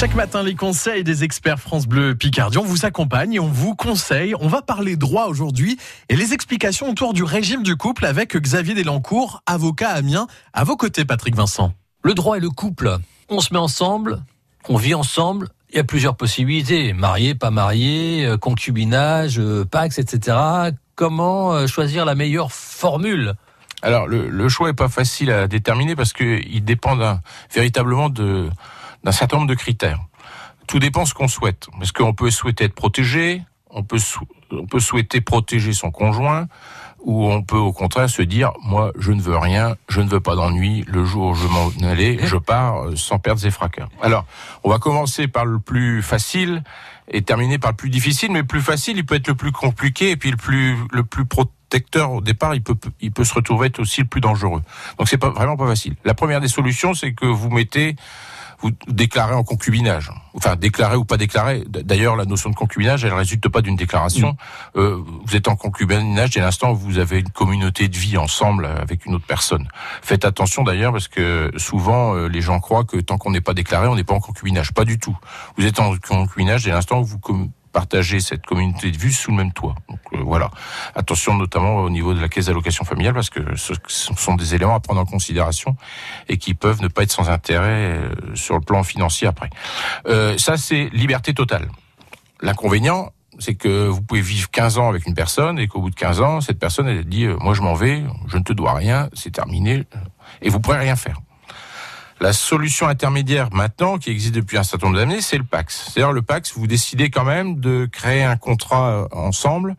Chaque matin, les conseils des experts France Bleu Picardie. On vous accompagne et on vous conseille. On va parler droit aujourd'hui et les explications autour du régime du couple avec Xavier Delancourt, avocat à Amiens. À vos côtés, Patrick Vincent. Le droit et le couple. On se met ensemble, on vit ensemble. Il y a plusieurs possibilités. Marié, pas marié, euh, concubinage, euh, pax, etc. Comment euh, choisir la meilleure formule? Alors, le, le choix est pas facile à déterminer parce qu'il dépend véritablement de d'un certain nombre de critères. Tout dépend ce qu'on souhaite. Parce qu'on peut souhaiter être protégé, on peut, on peut souhaiter protéger son conjoint, ou on peut au contraire se dire, moi, je ne veux rien, je ne veux pas d'ennui, le jour où je m'en allais, je pars euh, sans perdre et fracas. Alors, on va commencer par le plus facile et terminer par le plus difficile, mais le plus facile, il peut être le plus compliqué, et puis le plus, le plus protecteur au départ, il peut, il peut se retrouver être aussi le plus dangereux. Donc c'est pas vraiment pas facile. La première des solutions, c'est que vous mettez vous déclarez en concubinage. Enfin, déclaré ou pas déclaré. D'ailleurs, la notion de concubinage, elle résulte pas d'une déclaration. Mm. Euh, vous êtes en concubinage dès l'instant où vous avez une communauté de vie ensemble avec une autre personne. Faites attention d'ailleurs parce que souvent euh, les gens croient que tant qu'on n'est pas déclaré, on n'est pas en concubinage. Pas du tout. Vous êtes en concubinage dès l'instant où vous partager cette communauté de vue sous le même toit. Donc voilà. Attention notamment au niveau de la caisse d'allocation familiale parce que ce sont des éléments à prendre en considération et qui peuvent ne pas être sans intérêt euh, sur le plan financier après. Euh, ça c'est liberté totale. L'inconvénient, c'est que vous pouvez vivre 15 ans avec une personne et qu'au bout de 15 ans, cette personne elle dit moi je m'en vais, je ne te dois rien, c'est terminé et vous pourrez rien faire. La solution intermédiaire maintenant, qui existe depuis un certain nombre d'années, c'est le Pax. C'est-à-dire le Pax, vous décidez quand même de créer un contrat euh, ensemble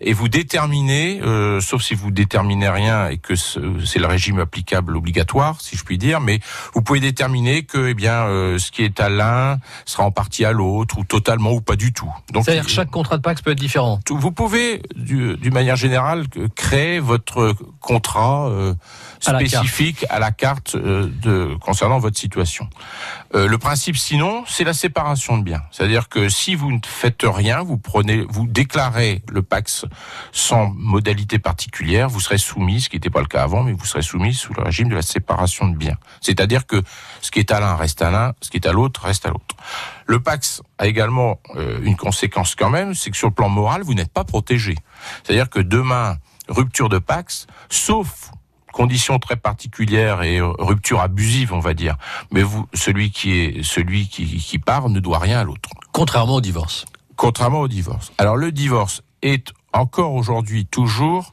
et vous déterminez, euh, sauf si vous déterminez rien et que c'est le régime applicable obligatoire, si je puis dire, mais vous pouvez déterminer que eh bien euh, ce qui est à l'un sera en partie à l'autre ou totalement ou pas du tout. Donc c'est-à-dire chaque contrat de Pax peut être différent. Vous pouvez, d'une manière générale, créer votre contrat spécifique à la carte, de concernant votre situation. Euh, le principe, sinon, c'est la séparation de biens. C'est-à-dire que si vous ne faites rien, vous prenez, vous déclarez le Pax sans modalité particulière, vous serez soumis, ce qui n'était pas le cas avant, mais vous serez soumis sous le régime de la séparation de biens. C'est-à-dire que ce qui est à l'un reste à l'un, ce qui est à l'autre reste à l'autre. Le Pax a également euh, une conséquence quand même, c'est que sur le plan moral, vous n'êtes pas protégé. C'est-à-dire que demain, rupture de Pax, sauf conditions très particulières et rupture abusive, on va dire. Mais vous, celui qui est celui qui, qui part ne doit rien à l'autre. Contrairement au divorce. Contrairement au divorce. Alors le divorce est encore aujourd'hui toujours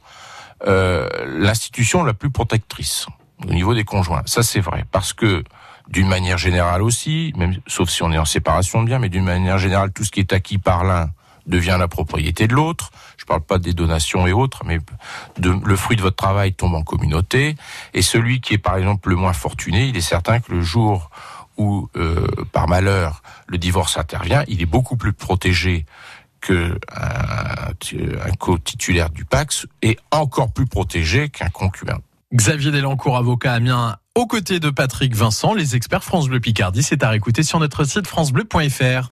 euh, l'institution la plus protectrice au niveau des conjoints. Ça c'est vrai parce que d'une manière générale aussi, même sauf si on est en séparation de biens, mais d'une manière générale, tout ce qui est acquis par l'un devient la propriété de l'autre. Je parle pas des donations et autres, mais le fruit de votre travail tombe en communauté. Et celui qui est par exemple le moins fortuné, il est certain que le jour où, euh, par malheur, le divorce intervient, il est beaucoup plus protégé que un, co-titulaire du Pax et encore plus protégé qu'un concubin. Xavier Delancourt, avocat Amiens, aux côtés de Patrick Vincent, les experts France Bleu Picardie, c'est à réécouter sur notre site francebleu.fr.